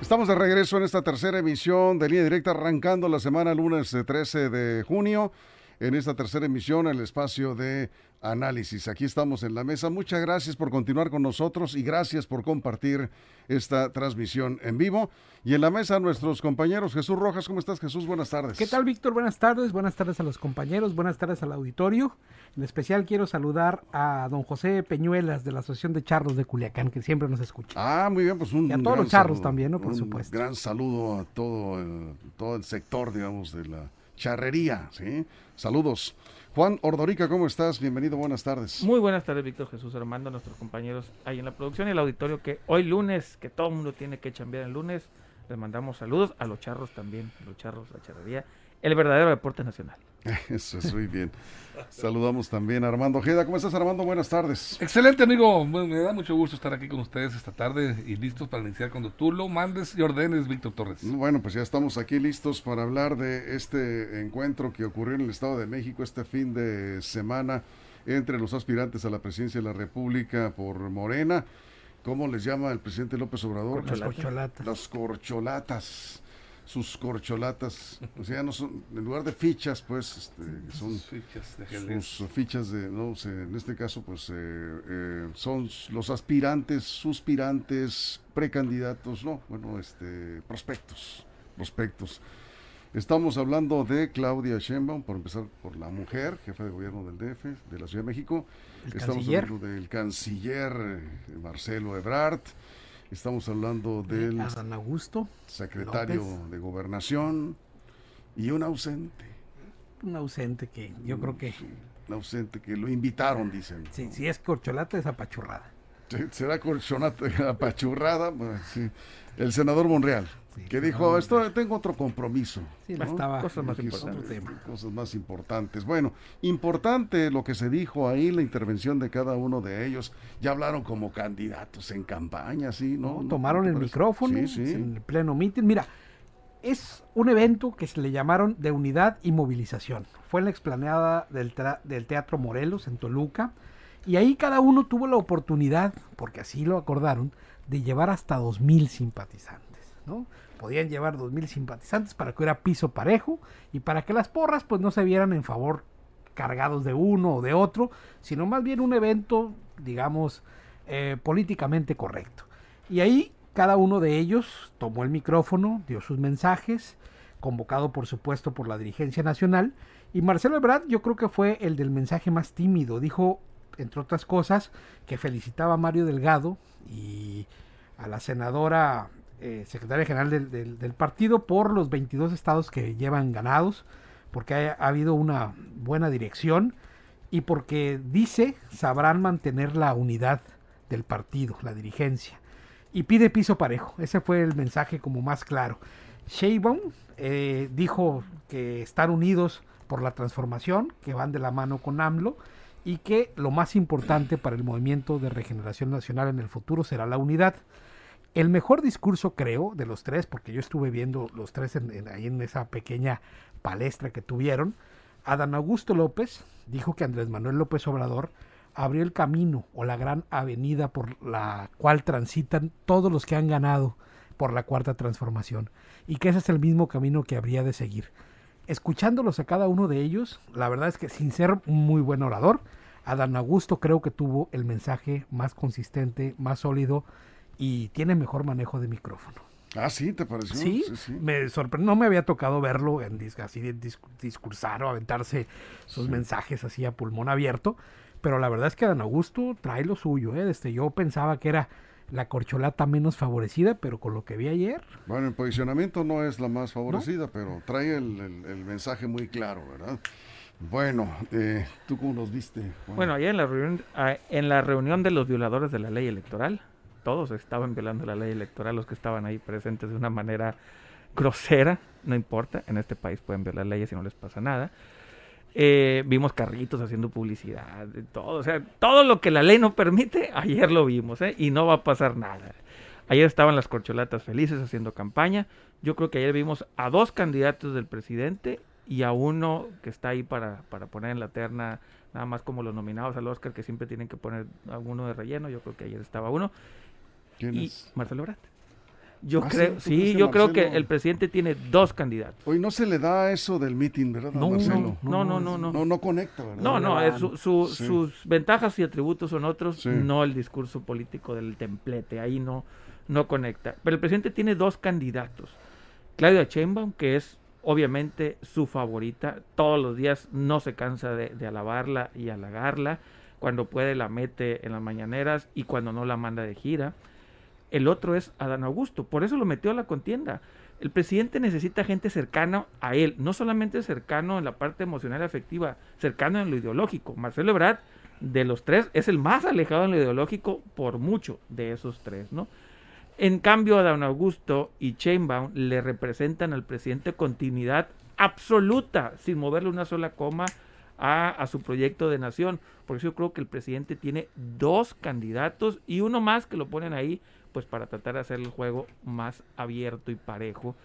Estamos de regreso en esta tercera emisión de Línea Directa, arrancando la semana lunes 13 de junio. En esta tercera emisión, el espacio de análisis. Aquí estamos en la mesa. Muchas gracias por continuar con nosotros y gracias por compartir esta transmisión en vivo. Y en la mesa nuestros compañeros. Jesús Rojas, ¿cómo estás Jesús? Buenas tardes. ¿Qué tal Víctor? Buenas tardes. Buenas tardes a los compañeros. Buenas tardes al auditorio. En especial quiero saludar a don José Peñuelas de la Asociación de Charros de Culiacán, que siempre nos escucha. Ah, muy bien, pues un... Y a todos los charros también, ¿no? Por un supuesto. Gran saludo a todo el, todo el sector, digamos, de la charrería, ¿sí? Saludos. Juan Ordorica, ¿cómo estás? Bienvenido, buenas tardes. Muy buenas tardes, Víctor Jesús Armando, nuestros compañeros ahí en la producción y el auditorio que hoy lunes, que todo el mundo tiene que chambear el lunes, les mandamos saludos a los charros también, los charros, la charrería, el verdadero deporte nacional. Eso es muy bien. Saludamos también a Armando Ojeda. ¿Cómo estás, Armando? Buenas tardes. Excelente, amigo. me da mucho gusto estar aquí con ustedes esta tarde y listos para iniciar cuando tú lo mandes y ordenes, Víctor Torres. Bueno, pues ya estamos aquí listos para hablar de este encuentro que ocurrió en el Estado de México este fin de semana entre los aspirantes a la presidencia de la República por Morena. ¿Cómo les llama el presidente López Obrador? Las corcholatas. Las corcholatas sus corcholatas, o sea, no son, en lugar de fichas, pues, este, son fichas de sus fichas de, no sé, en este caso, pues, eh, eh, son los aspirantes, suspirantes, precandidatos, no, bueno, este, prospectos, prospectos. Estamos hablando de Claudia Sheinbaum, por empezar por la mujer, jefa de gobierno del DF, de la Ciudad de México. Estamos hablando del canciller eh, Marcelo Ebrard Estamos hablando del Adán Augusto, secretario de Gobernación y un ausente. Un ausente que yo creo que... un ausente que lo invitaron, dicen. Sí, si es corcholata es apachurrada. Será corcholata apachurrada, pues, sí. El senador Monreal que dijo, esto tengo otro compromiso. Sí, estaba cosas más importantes. Cosas más importantes. Bueno, importante lo que se dijo ahí, la intervención de cada uno de ellos. Ya hablaron como candidatos en campaña, ¿sí? ¿no? tomaron el micrófono en el pleno mitin. Mira, es un evento que se le llamaron de unidad y movilización. Fue en la explanada del, del Teatro Morelos, en Toluca. Y ahí cada uno tuvo la oportunidad, porque así lo acordaron, de llevar hasta dos mil simpatizantes. ¿no? podían llevar 2.000 simpatizantes para que hubiera piso parejo y para que las porras pues no se vieran en favor cargados de uno o de otro, sino más bien un evento, digamos, eh, políticamente correcto. Y ahí cada uno de ellos tomó el micrófono, dio sus mensajes, convocado por supuesto por la dirigencia nacional, y Marcelo Ebrard yo creo que fue el del mensaje más tímido, dijo, entre otras cosas, que felicitaba a Mario Delgado y a la senadora eh, secretaria general del, partido por los 22 estados que llevan ganados, porque ha, habido una buena dirección y porque dice sabrán mantener la unidad del partido, la dirigencia. Y pide piso parejo. Ese fue el mensaje como más claro. Sheinbaum eh, dijo que están unidos por la transformación, que van de la mano con AMLO y que lo más importante para el movimiento de regeneración nacional en el futuro será la unidad. El mejor discurso, creo, de los tres, porque yo estuve viendo los tres ahí en esa pequeña palestra que tuvieron, Adán Augusto López dijo que Andrés Manuel López Obrador abrió el camino o la gran avenida por la cual transitan todos los que han ganado por la cuarta transformación y que ese es el mismo camino que habría de seguir. Escuchándolos a cada uno de ellos, la verdad es que sin ser muy buen orador, Adán Augusto creo que tuvo el mensaje más consistente, más sólido y tiene mejor manejo de micrófono. Ah, sí, ¿te pareció? Sí, me sorprendió, no me había tocado verlo en así de discursar o aventarse sus mensajes así a pulmón abierto, pero la verdad es que Dan Augusto trae lo suyo, ¿eh? Este, yo pensaba que era la corcholata menos favorecida, pero con lo que vi ayer... Bueno, en posicionamiento no es la más favorecida, pero trae el, mensaje muy claro, ¿verdad? Bueno, eh, ¿tú cómo los viste? Bueno, ayer en la, reunión, ah, en la reunión de los violadores de la ley electoral, todos estaban violando la ley electoral, los que estaban ahí presentes de una manera grosera, no importa, en este país pueden violar leyes y no les pasa nada. Eh, vimos carritos haciendo publicidad, todo, o sea, todo lo que la ley no permite, ayer lo vimos, ¿eh? y no va a pasar nada. Ayer estaban las corcholatas felices haciendo campaña. Yo creo que ayer vimos a dos candidatos del presidente y a uno que está ahí para, para poner en la terna, nada más como los nominados al Oscar, que siempre tienen que poner alguno de relleno. Yo creo que ayer estaba uno. ¿Quién y es? Marcelo Ebrard. Yo Ah, creo, ¿tú sí, yo creo que el presidente tiene dos candidatos. Hoy no se le da eso del meeting, ¿verdad, No, Marcelo? no, no, no, no. No, no conecta, ¿verdad? No, no, es su- su- Sí. sus ventajas y atributos son otros, Sí. no el discurso político del templete, ahí no, no conecta. Pero el presidente tiene dos candidatos. Claudia Sheinbaum, que es obviamente su favorita, todos los días no se cansa de, de alabarla y halagarla, cuando puede la mete en las mañaneras y cuando no la manda de gira. El otro es Adán Augusto, por eso lo metió a la contienda. El presidente necesita gente cercana a él, no solamente cercano en la parte emocional y afectiva, cercano en lo ideológico. Marcelo Ebrard, de los tres, es el más alejado en lo ideológico por mucho de esos tres, ¿no? En cambio, Adán Augusto y Chainbaum le representan al presidente continuidad absoluta, sin moverle una sola coma a, a su proyecto de nación. Por eso yo creo que el presidente tiene dos candidatos y uno más que lo ponen ahí, pues para tratar de hacer el juego más abierto y parejo.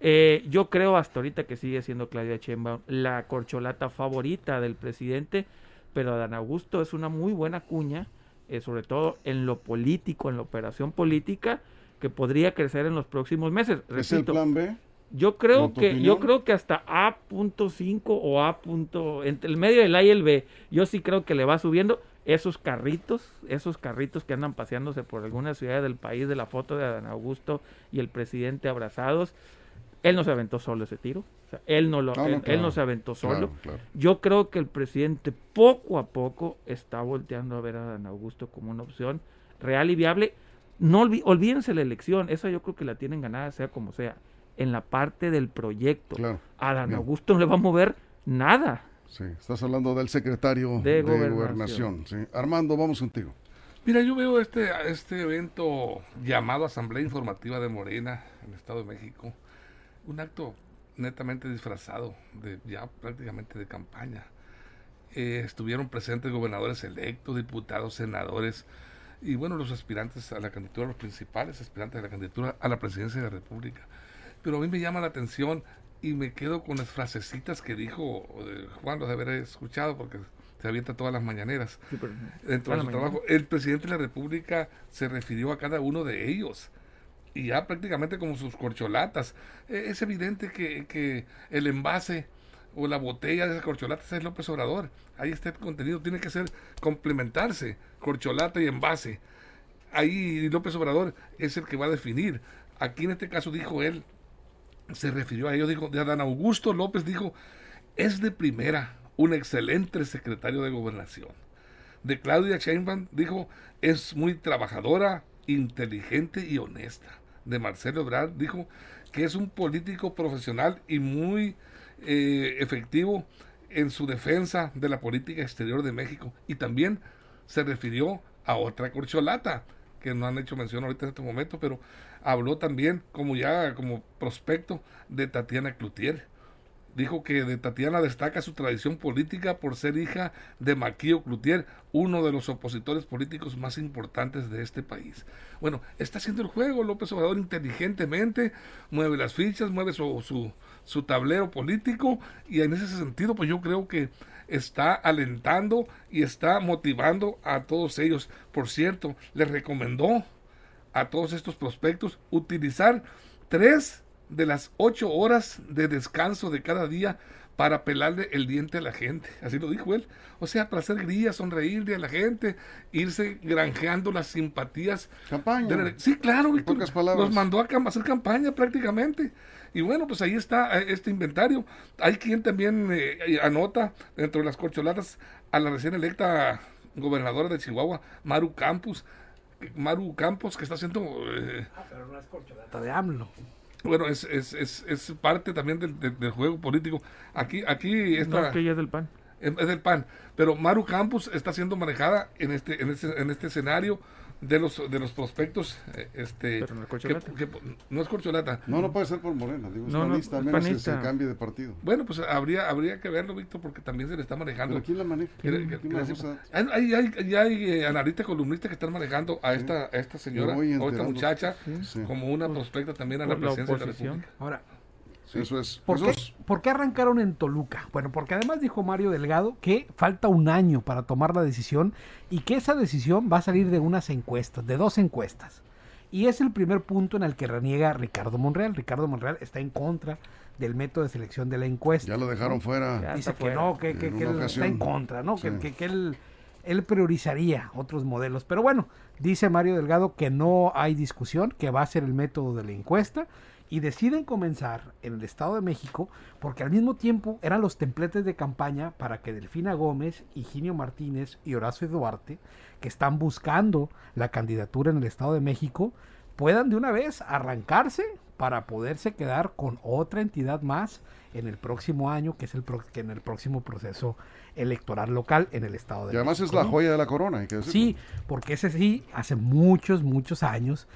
Eh, yo creo hasta ahorita que sigue siendo Claudia Sheinbaum la corcholata favorita del presidente, pero Adán Augusto es una muy buena cuña, eh, sobre todo en lo político, en la operación política, que podría crecer en los próximos meses. ¿Es el Repito, plan B? yo creo ¿En tu que opinión? yo creo que hasta A.5 o A. entre el medio del A y el B, yo sí creo que le va subiendo esos carritos, esos carritos que andan paseándose por algunas ciudades del país de la foto de Adán Augusto y el presidente abrazados. Él no se aventó solo ese tiro, o sea, él no lo No, no, él, no se aventó solo. Claro, claro. Yo creo que el presidente poco a poco está volteando a ver a Dan Augusto como una opción real y viable. No olvídense la elección, esa yo creo que la tienen ganada, sea como sea. En la parte del proyecto, a Dan Bien. Augusto no le va a mover nada. Sí, estás hablando del secretario de, De gobernación. gobernación. sí. Armando, vamos contigo. Mira, yo veo este, este evento llamado Asamblea Informativa de Morena en el Estado de México, un acto netamente disfrazado, de ya prácticamente de campaña. Eh, estuvieron presentes gobernadores electos, diputados, senadores y bueno, los aspirantes a la candidatura, los principales aspirantes a la candidatura a la presidencia de la República. Pero a mí me llama la atención y me quedo con las frasecitas que dijo eh, Juan, los de haber escuchado porque se avienta todas las mañaneras dentro de su mañana. trabajo. El presidente de la República se refirió a cada uno de ellos. Y ya prácticamente como sus corcholatas. Eh, es evidente que, que el envase o la botella de esas corcholatas es López Obrador. Ahí está el contenido. Tiene que ser complementarse. Corcholata y envase. Ahí López Obrador es el que va a definir. Aquí en este caso dijo él, se refirió a ello, dijo, de Adán Augusto López dijo, es de primera, un excelente secretario de gobernación. De Claudia Sheinbaum dijo, es muy trabajadora, inteligente y honesta. De Marcelo Ebrard dijo que es un político profesional y muy eh, efectivo en su defensa de la política exterior de México. Y también se refirió a otra corcholata, que no han hecho mención ahorita en este momento, pero habló también como ya como prospecto de Tatiana Cloutier. Dijo que de Tatiana destaca su tradición política por ser hija de Maquillo Cloutier, uno de los opositores políticos más importantes de este país. Bueno, está haciendo el juego López Obrador inteligentemente, mueve las fichas, mueve su, su, su tablero político y en ese sentido pues yo creo que está alentando y está motivando a todos ellos. Por cierto, les recomendó a todos estos prospectos utilizar tres de las ocho horas de descanso de cada día para pelarle el diente a la gente. Así lo dijo él. O sea, para hacer grillas, sonreírle a la gente, irse granjeando las simpatías. Campaña. de la- Sí, claro, Víctor. pocas palabras. Los mandó a cam- hacer campaña prácticamente. Y bueno, pues ahí está eh, este inventario. Hay quien también eh, anota dentro de las corcholatas a la recién electa gobernadora de Chihuahua, Maru Campos. que- Maru Campos, que está haciendo eh, pero no es corcholata de AMLO. Bueno, es, es, es, es parte también del, del- del juego político. Aquí, aquí esta, No, que ella es del PAN. es, es del PAN, pero Maru Campos está siendo manejada en este, en este, en este escenario de los, de los prospectos. eh, Este, Pero no es que- corcholata. que- no es corcholata. No, no puede ser por Morena, digo, No, no, panista, es menos que panista. se cambie de partido. Bueno, pues habría, habría que verlo, Víctor, porque también se le está manejando. ¿Pero quién la maneja? Que- ¿Quién, que- quién que la hay, hay, hay- hay eh, analistas columnistas que están manejando a esta, a esta señora o esta muchacha Sí. como una prospecta también a la la presidencia de la. República. Ahora, Eso es. ¿Por qué, ¿Por qué arrancaron en Toluca? Bueno, porque además dijo Mario Delgado que falta un año para tomar la decisión y que esa decisión va a salir de unas encuestas, de dos encuestas. Y es el primer punto en el que reniega Ricardo Monreal. Ricardo Monreal está en contra del método de selección de la encuesta. Ya lo dejaron fuera. Dice que no, que, que, él está en contra, ¿no? Que, que, él, él priorizaría otros modelos. Pero bueno, dice Mario Delgado que no hay discusión, que va a ser el método de la encuesta y deciden comenzar en el Estado de México porque al mismo tiempo eran los templetes de campaña para que Delfina Gómez, Higinio Martínez y Horacio Duarte, que están buscando la candidatura en el Estado de México, puedan de una vez arrancarse para poderse quedar con otra entidad más en el próximo año, que es el que en el próximo proceso electoral local en el estado de Y además es la joya de la corona, hay que Sí, porque ese sí, hace muchos, muchos años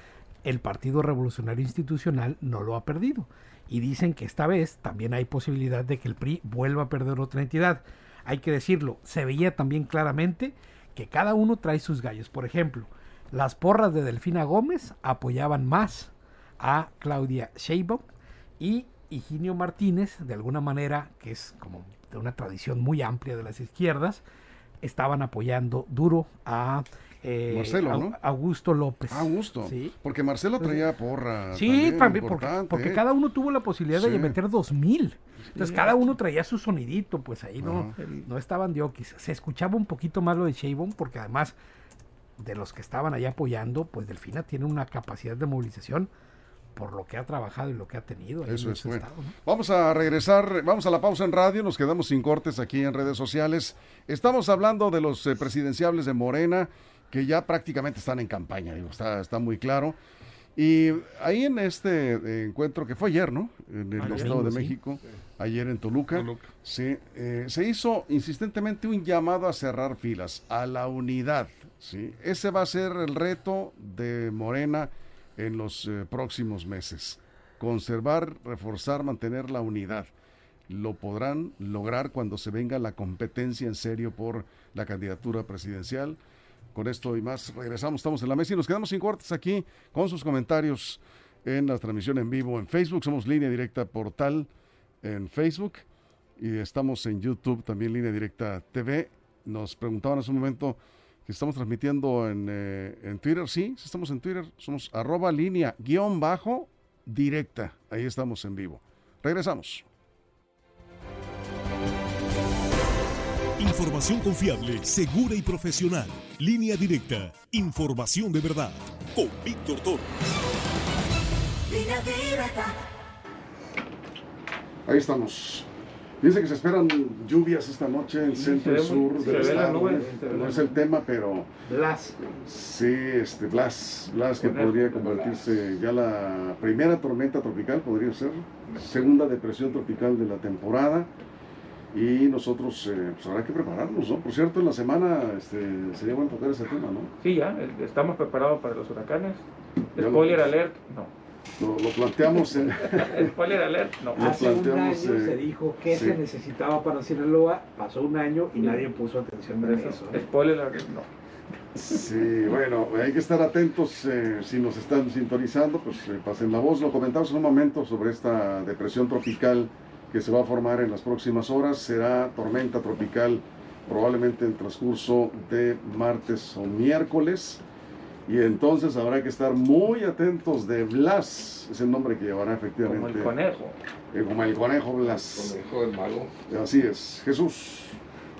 el Partido Revolucionario Institucional no lo ha perdido. Y dicen que esta vez también hay posibilidad de que el PRI vuelva a perder otra entidad. Hay que decirlo, se veía también claramente que cada uno trae sus gallos. Por ejemplo, las porras de Delfina Gómez apoyaban más a Claudia Sheinbaum y Higinio Martínez, de alguna manera, que es como de una tradición muy amplia de las izquierdas, estaban apoyando duro a eh, Marcelo, ¿no? Augusto López. Ah, Augusto. Sí. Porque Marcelo traía porra. Sí, también, porque, ¿eh? cada uno tuvo la posibilidad de meter dos mil. Entonces cada uno traía su sonidito, pues ahí no, no estaban diokis. Se escuchaba un poquito más lo de Shavon, porque además de los que estaban ahí apoyando, pues Delfina tiene una capacidad de movilización por lo que ha trabajado y lo que ha tenido. Eso es bueno. Vamos a regresar, vamos a la pausa en radio, nos quedamos sin cortes aquí en redes sociales. Estamos hablando de los eh, presidenciables de Morena que ya prácticamente están en campaña, digo, está, está muy claro. Y ahí en este encuentro que fue ayer, ¿no? En el Estado de México, ayer en Toluca, Sí, eh, se hizo insistentemente un llamado a cerrar filas, a la unidad. ¿sí? Ese va a ser el reto de Morena en los eh, próximos meses. Conservar, reforzar, mantener la unidad. Lo podrán lograr cuando se venga la competencia en serio por la candidatura presidencial con esto y más regresamos, estamos en la mesa y nos quedamos sin cortes aquí con sus comentarios en la transmisión en vivo en Facebook. Somos Línea Directa Portal en Facebook y estamos en YouTube también Línea Directa TV. Nos preguntaban hace un momento que estamos transmitiendo en, eh, en Twitter. Sí, estamos en Twitter. Somos arroba línea guion bajo directa. Ahí estamos en vivo. Regresamos. Información confiable, segura y profesional. Línea directa. Información de verdad. Con Víctor Toro. Ahí estamos. Dice que se esperan lluvias esta noche en centro y sur del estado. no es el tema, pero. Blas. Sí, este, Blas. Blas que podría convertirse ya la primera tormenta tropical, podría ser. Segunda depresión tropical de la temporada y nosotros eh, pues habrá que prepararnos, ¿no? Por cierto, en la semana este, sería bueno tocar ese tema, ¿no? Sí, ya, estamos preparados para los huracanes. Spoiler alert, no. Lo, lo, planteamos en... Spoiler alert, no. Hace un año se eh, dijo que se necesitaba para Sinaloa, pasó un año y nadie puso atención a eso. Spoiler alert, no. Sí, bueno, hay que estar atentos eh, si nos están sintonizando, pues pasen la voz. Lo comentamos en un momento sobre esta depresión tropical que se va a formar en las próximas horas. Será tormenta tropical probablemente en transcurso de martes o miércoles. Y entonces habrá que estar muy atentos de Blas, es el nombre que llevará efectivamente. Como el conejo. Eh, como el conejo Blas. Conejo del mago. Así es, Jesús.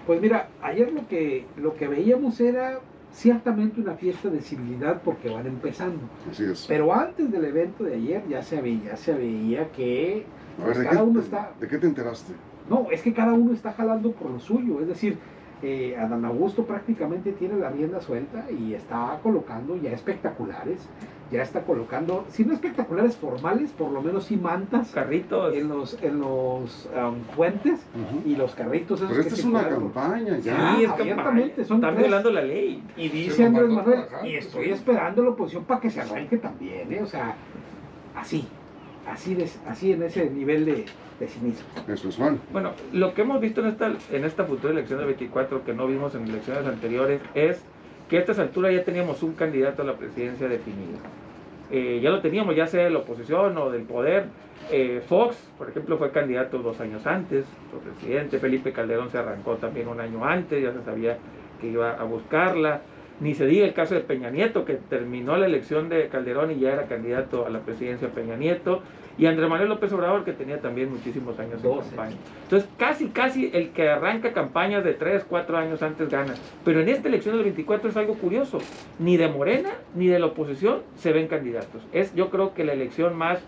Pues mira, ayer lo que, lo que veíamos era ciertamente una fiesta de civilidad porque van empezando. Así es. Pero antes del evento de ayer ya se veía, se veía que ¿de, qué, te enteraste? No, es que cada uno está jalando por lo suyo. Es decir, eh, Adán Augusto prácticamente tiene la rienda suelta y está colocando ya espectaculares. Ya está colocando, si no espectaculares formales, por lo menos sí mantas. Carritos. En los, en los puentes y los carritos. Pero esta es una campaña ya. Sí, es abiertamente. Son Están violando la ley. Y dice Andrés Manuel, y estoy esperando la oposición para que se arranque también. ¿eh? O sea, así así, de, así en ese nivel de, de cinismo. Eso es Juan. Bueno, lo que hemos visto en esta, en esta futura elección del 24, que no vimos en elecciones anteriores, es que a estas alturas ya teníamos un candidato a la presidencia definido. eh, ya lo teníamos, ya sea de la oposición o del poder. Eh, Fox, por ejemplo, fue candidato dos años antes, fue presidente. Felipe Calderón se arrancó también un año antes, ya se sabía que iba a buscarla. Ni se diga el caso de Peña Nieto, que terminó la elección de Calderón y ya era candidato a la presidencia Peña Nieto. Y Andrés Manuel López Obrador, que tenía también muchísimos años en campaña. Entonces, casi, casi el que arranca campañas de 3, 4 años antes gana. Pero en esta elección del 24 es algo curioso. Ni de Morena, ni de la oposición se ven candidatos. Es, yo creo que la elección más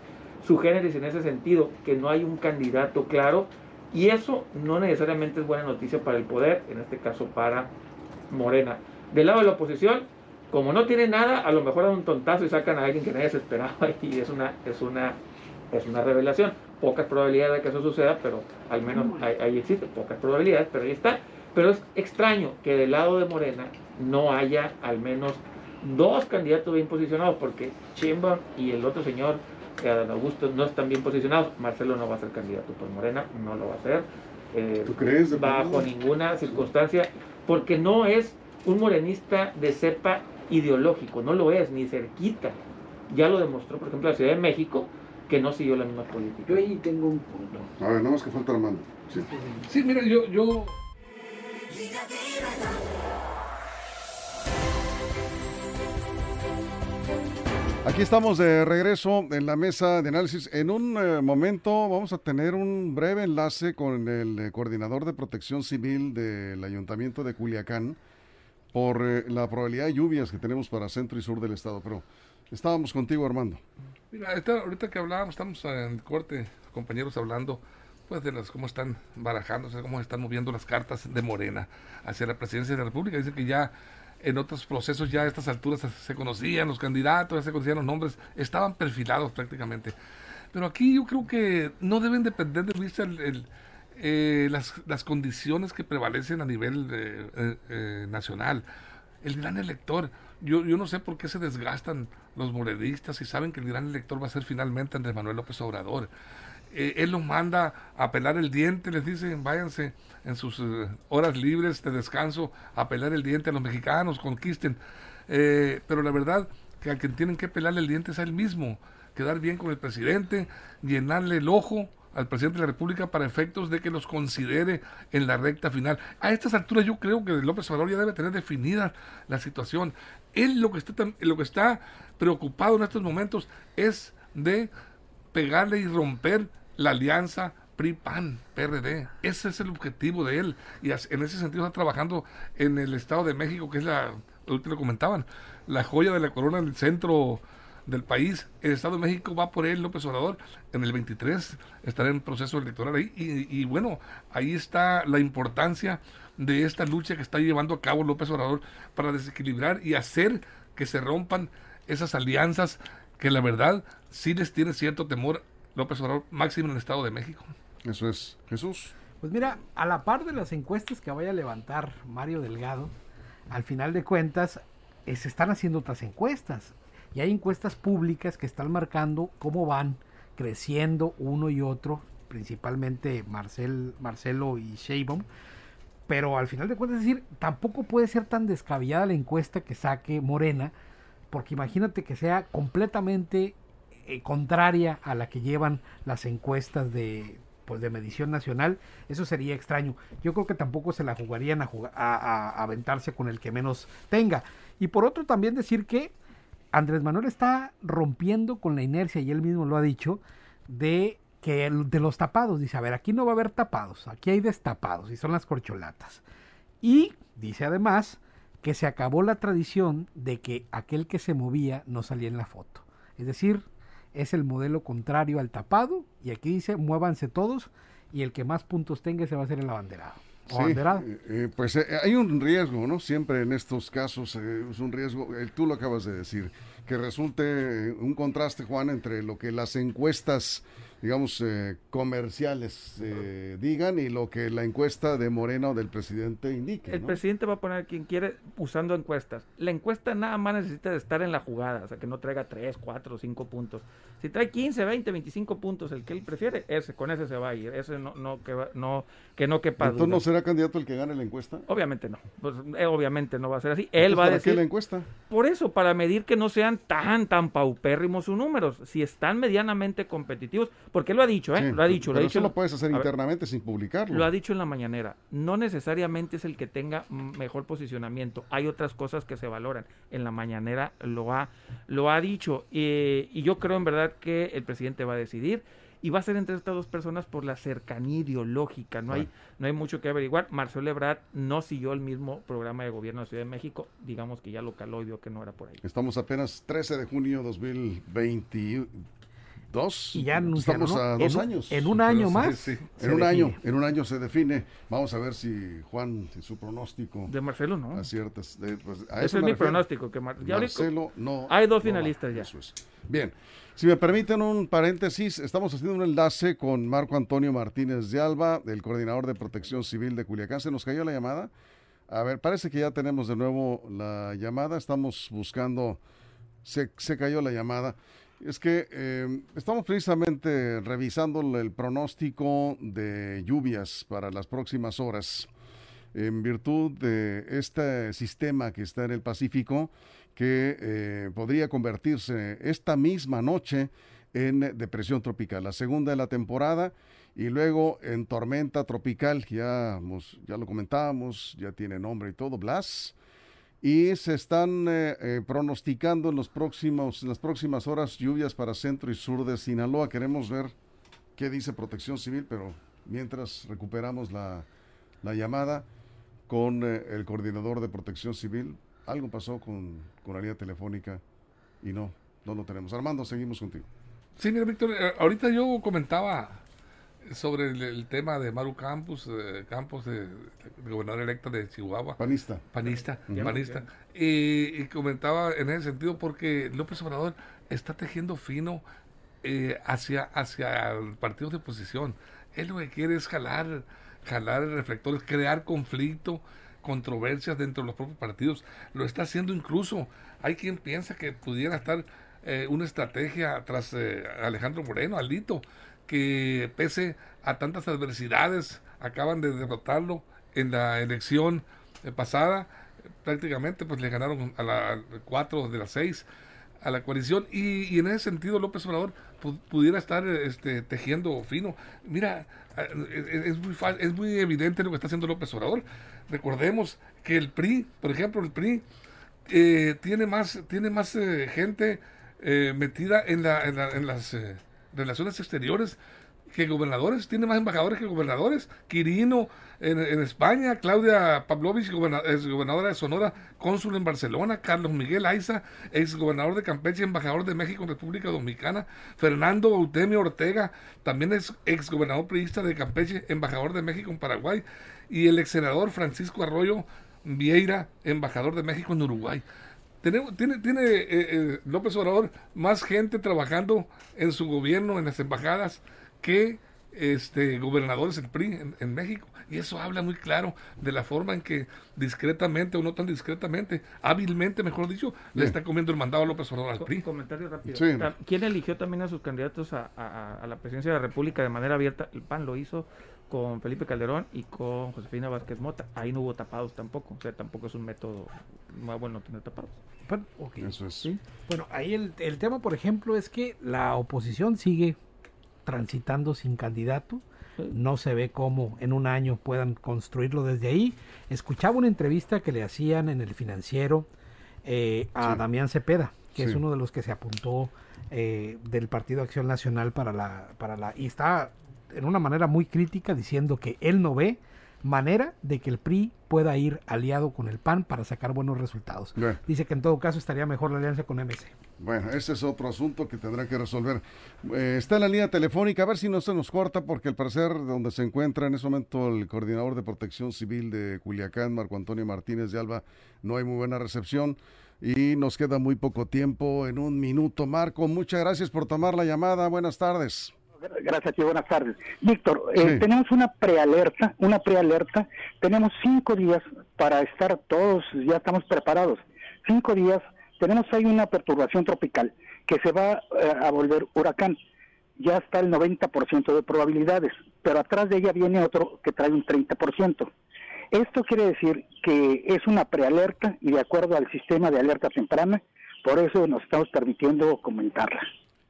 sugéneris en ese sentido, que no hay un candidato claro. Y eso no necesariamente es buena noticia para el poder, en este caso para Morena. Del lado de la oposición, como no tiene nada, a lo mejor dan un tontazo y sacan a alguien que nadie se esperaba y es una, es una, es una revelación. Pocas probabilidades de que eso suceda, pero al menos ahí, ahí existe, pocas probabilidades, pero ahí está. Pero es extraño que del lado de Morena no haya al menos dos candidatos bien posicionados, porque Chimba y el otro señor, Adán Augusto, no están bien posicionados. Marcelo no va a ser candidato por Morena, no lo va a hacer. Eh, ¿Tú crees? Bajo ninguna circunstancia, porque no es un morenista de cepa ideológico, no lo es, ni cerquita. Ya lo demostró, por ejemplo, la Ciudad de México, que no siguió la misma política. Yo ahí tengo un punto. A ver, nada más que falta Armando. Sí. Sí, mira, yo, yo Aquí estamos de regreso en la mesa de análisis. En un eh, momento vamos a tener un breve enlace con el eh, coordinador de protección civil del ayuntamiento de Culiacán por eh, la probabilidad de lluvias que tenemos para centro y sur del estado. Pero estábamos contigo, Armando. Mira, esta- ahorita que hablábamos, estamos en corte, compañeros, hablando pues de las cómo están barajándose, cómo están moviendo las cartas de Morena hacia la presidencia de la República. Dice que ya en otros procesos ya a estas alturas se- conocían los candidatos, ya se conocían los nombres, estaban perfilados prácticamente. Pero aquí yo creo que no deben depender de vista el- el, eh, las, las condiciones que prevalecen a nivel eh, eh, nacional. El gran elector, yo, yo no sé por qué se desgastan los morenistas y saben que el gran elector va a ser finalmente Andrés Manuel López Obrador. Él los manda a pelar el diente, les dice, váyanse en sus horas libres de descanso a pelar el diente a los mexicanos, conquisten. Pero la verdad que al que tienen que pelarle el diente es a él mismo, quedar bien con el presidente, llenarle el ojo al presidente de la República para efectos de que los considere en la recta final. A estas alturas yo creo que López Obrador ya debe tener definida la situación. Él lo que está, lo que está preocupado en estos momentos es de pegarle y romper la alianza PRI-PAN, PRD. Ese es el objetivo de él. Y en ese sentido está trabajando en el Estado de México, que es la, ahorita lo comentaban, la joya de la corona del centro del país. El Estado de México va por él, López Obrador. En el 23 estará en proceso electoral ahí. Y, y bueno, ahí está la importancia de esta lucha que está llevando a cabo López Obrador para desequilibrar y hacer que se rompan esas alianzas que la verdad sí les tiene cierto temor López Obrador, máximo en el Estado de México. Eso es. Jesús. Pues mira, a la par de las encuestas que vaya a levantar Mario Delgado, al final de cuentas eh, se están haciendo otras encuestas. Y hay encuestas públicas que están marcando cómo van creciendo uno y otro, principalmente Marcel, Marcelo y Sheinbaum. Pero al final de cuentas, es decir, tampoco puede ser tan descabellada la encuesta que saque Morena, porque imagínate que sea completamente eh, contraria a la que llevan las encuestas de pues de medición nacional, eso sería extraño. Yo creo que tampoco se la jugarían a, jugar, a, a- a aventarse con el que menos tenga. Y por otro también decir que Andrés Manuel está rompiendo con la inercia, y él mismo lo ha dicho, de que el- de los tapados. Dice, a ver, aquí no va a haber tapados, aquí hay destapados, y son las corcholatas. Y dice además que se acabó la tradición de que aquel que se movía no salía en la foto. Es decir, es el modelo contrario al tapado, y aquí dice, muévanse todos, y el que más puntos tenga se va a hacer el abanderado. Sí, abanderada. eh, eh, pues eh, hay un riesgo, ¿no? Siempre en estos casos eh, es un riesgo, tú lo acabas de decir, que resulte un contraste, Juan, entre lo que las encuestas digamos, eh, comerciales eh, digan y lo que la encuesta de Morena o del presidente indique. El presidente va a poner quien quiere usando encuestas. La encuesta nada más necesita de estar en la jugada, o sea, que no traiga 3, 4, 5 puntos. Si trae 15, 20, 25 puntos, el que él prefiere, ese, con ese se va a ir. Ese no, no, que, no, que no quepa ¿Entonces no será candidato el que gane la encuesta? Obviamente no. Pues, eh, obviamente no va a ser así. Él va a decir. qué la encuesta? Por eso, para medir que no sean tan, tan paupérrimos sus números. Si están medianamente competitivos, porque lo ha dicho, ¿eh? lo ha dicho. Pero lo ha dicho, eso lo puedes hacer internamente sin publicarlo. Lo ha dicho en la mañanera. No necesariamente es el que tenga mejor posicionamiento. Hay otras cosas que se valoran. En la mañanera lo ha, lo ha dicho. y yo creo en verdad que el presidente va a decidir y va a ser entre estas dos personas por la cercanía ideológica. No, hay, no hay mucho que averiguar. Marcelo Ebrard no siguió el mismo programa de gobierno de Ciudad de México. Digamos que ya lo caló y vio que no era por ahí. Estamos apenas 13 de junio 2020 Dos. Y ya Estamos a dos años. En un año más. En un año, en un año se define. Vamos a ver si Juan, si su pronóstico. De Marcelo, ¿no? Aciertas. pues, Ese es mi pronóstico. Que Marcelo no. Hay dos finalistas ya. Bien. Si me permiten un paréntesis, estamos haciendo un enlace con Marco Antonio Martínez de Alba, el coordinador de protección civil de Culiacán. ¿Se nos cayó la llamada? A ver, parece que ya tenemos de nuevo la llamada. Estamos buscando. Se, se cayó la llamada. Es que eh, estamos precisamente revisando el pronóstico de lluvias para las próximas horas en virtud de este sistema que está en el Pacífico que eh, podría convertirse esta misma noche en depresión tropical, la segunda de la temporada y luego en tormenta tropical, ya, ya lo comentábamos, ya tiene nombre y todo, Blas y se están eh, eh, pronosticando en, los próximos, en las próximas horas lluvias para centro y sur de Sinaloa. Queremos ver qué dice Protección Civil, pero mientras recuperamos la, llamada con eh, el coordinador de Protección Civil. Algo pasó con, con la línea telefónica y no, no lo tenemos. Armando, seguimos contigo. Sí, mira, Víctor, ahorita yo comentaba sobre el, tema de Maru Campos, eh, Campos, de, gobernador electo de Chihuahua. Panista. Panista, panista. Y, comentaba en ese sentido porque López Obrador está tejiendo fino eh, hacia, hacia partidos de oposición. Él lo que quiere es jalar, jalar reflectores, crear conflicto, controversias dentro de los propios partidos. Lo está haciendo incluso. Hay quien piensa que pudiera estar eh, una estrategia tras Alejandro Moreno, Aldito que pese a tantas adversidades acaban de derrotarlo en la elección eh, pasada prácticamente pues le ganaron a la cuatro de las seis a la coalición y, en ese sentido López Obrador pudiera estar este, tejiendo fino. Mira eh, es, muy es muy evidente lo que está haciendo López Obrador. Recordemos que el PRI por ejemplo el PRI eh, tiene más tiene más gente metida en, la, en, en las relaciones exteriores que gobernadores, tiene más embajadores que gobernadores. Quirino en, España, Claudia Pavlovich, gobernadora de Sonora, cónsul en Barcelona, Carlos Miguel Aiza, ex gobernador de Campeche, embajador de México en República Dominicana, Fernando Eutemio Ortega, también es ex gobernador de Campeche, embajador de México en Paraguay, y el ex senador Francisco Arroyo Vieira, embajador de México en Uruguay tiene, tiene eh, eh, López Obrador más gente trabajando en su gobierno, en las embajadas, que este gobernadores del PRI en, México. Y eso habla muy claro de la forma en que discretamente, o no tan discretamente, hábilmente, mejor dicho, le está comiendo el mandado a López Obrador al PRI. Comentario rápido. ¿Quién eligió también a sus candidatos a, a, la presidencia de la República de manera abierta? El PAN lo hizo con Felipe Calderón y con Josefina Vázquez Mota. Ahí no hubo tapados tampoco, o sea, tampoco es un método más bueno tener tapados. Bueno, Eso es. Bueno, ahí el, el tema, por ejemplo, es que la oposición sigue transitando sin candidato. No se ve cómo en un año puedan construirlo desde ahí. Escuchaba una entrevista que le hacían en el financiero eh, a Damián Cepeda, que es uno de los que se apuntó eh, del Partido Acción Nacional para la, para la... Y está en una manera muy crítica diciendo que él no ve manera de que el PRI pueda ir aliado con el PAN para sacar buenos resultados. Dice que en todo caso estaría mejor la alianza con MC. Bueno, ese es otro asunto que tendrá que resolver. Eh, está en la línea telefónica, a ver si no se nos corta, porque al parecer donde se encuentra en ese momento el coordinador de protección civil de Culiacán, Marco Antonio Martínez de Alba, no hay muy buena recepción y nos queda muy poco tiempo, en un minuto. Marco, muchas gracias por tomar la llamada, buenas tardes Gracias y buenas tardes. Víctor, eh, tenemos una prealerta, una prealerta. Tenemos cinco días para estar todos, ya estamos preparados. Cinco días. Tenemos ahí una perturbación tropical que se va eh, a volver huracán. Ya está el 90% de probabilidades, pero atrás de ella viene otro que trae un 30%. Esto quiere decir que es una prealerta y de acuerdo al sistema de alerta temprana, por eso nos estamos permitiendo comentarla.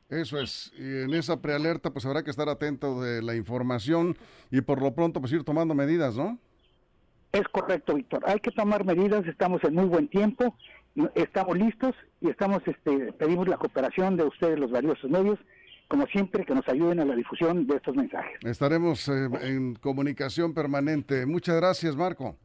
Eso es, y en esa prealerta pues habrá que estar atento de la información y por lo pronto pues ir tomando medidas, ¿no? Es correcto, Víctor. Hay que tomar medidas, estamos en muy buen tiempo, estamos listos y estamos este, pedimos la cooperación de ustedes los valiosos medios como siempre, que nos ayuden a la difusión de estos mensajes. Estaremos eh, en comunicación permanente. Muchas gracias, Marco.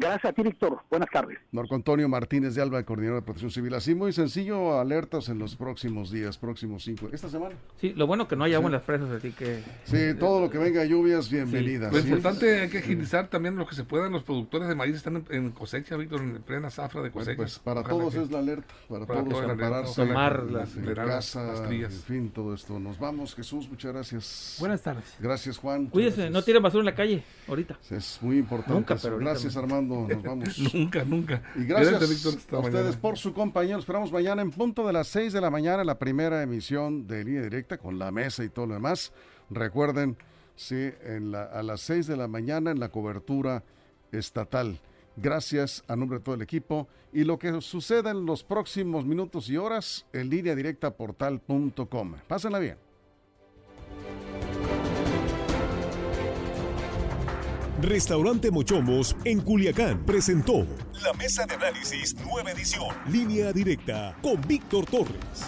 Gracias a ti, Víctor. Buenas tardes. Marco Antonio Martínez de Alba, coordinador de protección civil. Así muy sencillo, alertas en los próximos días, próximos cinco. ¿Esta semana? Sí, lo bueno que no hay agua en las presas, así que... Sí, todo lo que venga lluvias, bienvenidas. Lo importante es que agilizar también lo que se puedan. Los productores de maíz están en, cosecha, Víctor, en plena zafra de cosecha. pues para todos es la alerta, para, todos prepararse. Tomar las, casa, en fin, todo esto. Nos vamos, Jesús, muchas gracias. Buenas tardes. Gracias, Juan. Cuídese, no tiren basura en la calle ahorita. Es muy importante. Nunca, pero Gracias, Armando. Nos vamos. nunca, nunca. Y gracias, a ustedes por su compañía. esperamos mañana en punto de las 6 de la mañana, la primera emisión de Línea Directa con la mesa y todo lo demás. Recuerden, sí, en la, a las 6 de la mañana en la cobertura estatal. Gracias a nombre de todo el equipo. Y lo que suceda en los próximos minutos y horas en línea directa portal.com. Pásenla bien. Restaurante Mochomos en Culiacán presentó la mesa de análisis nueva edición, línea directa con Víctor Torres.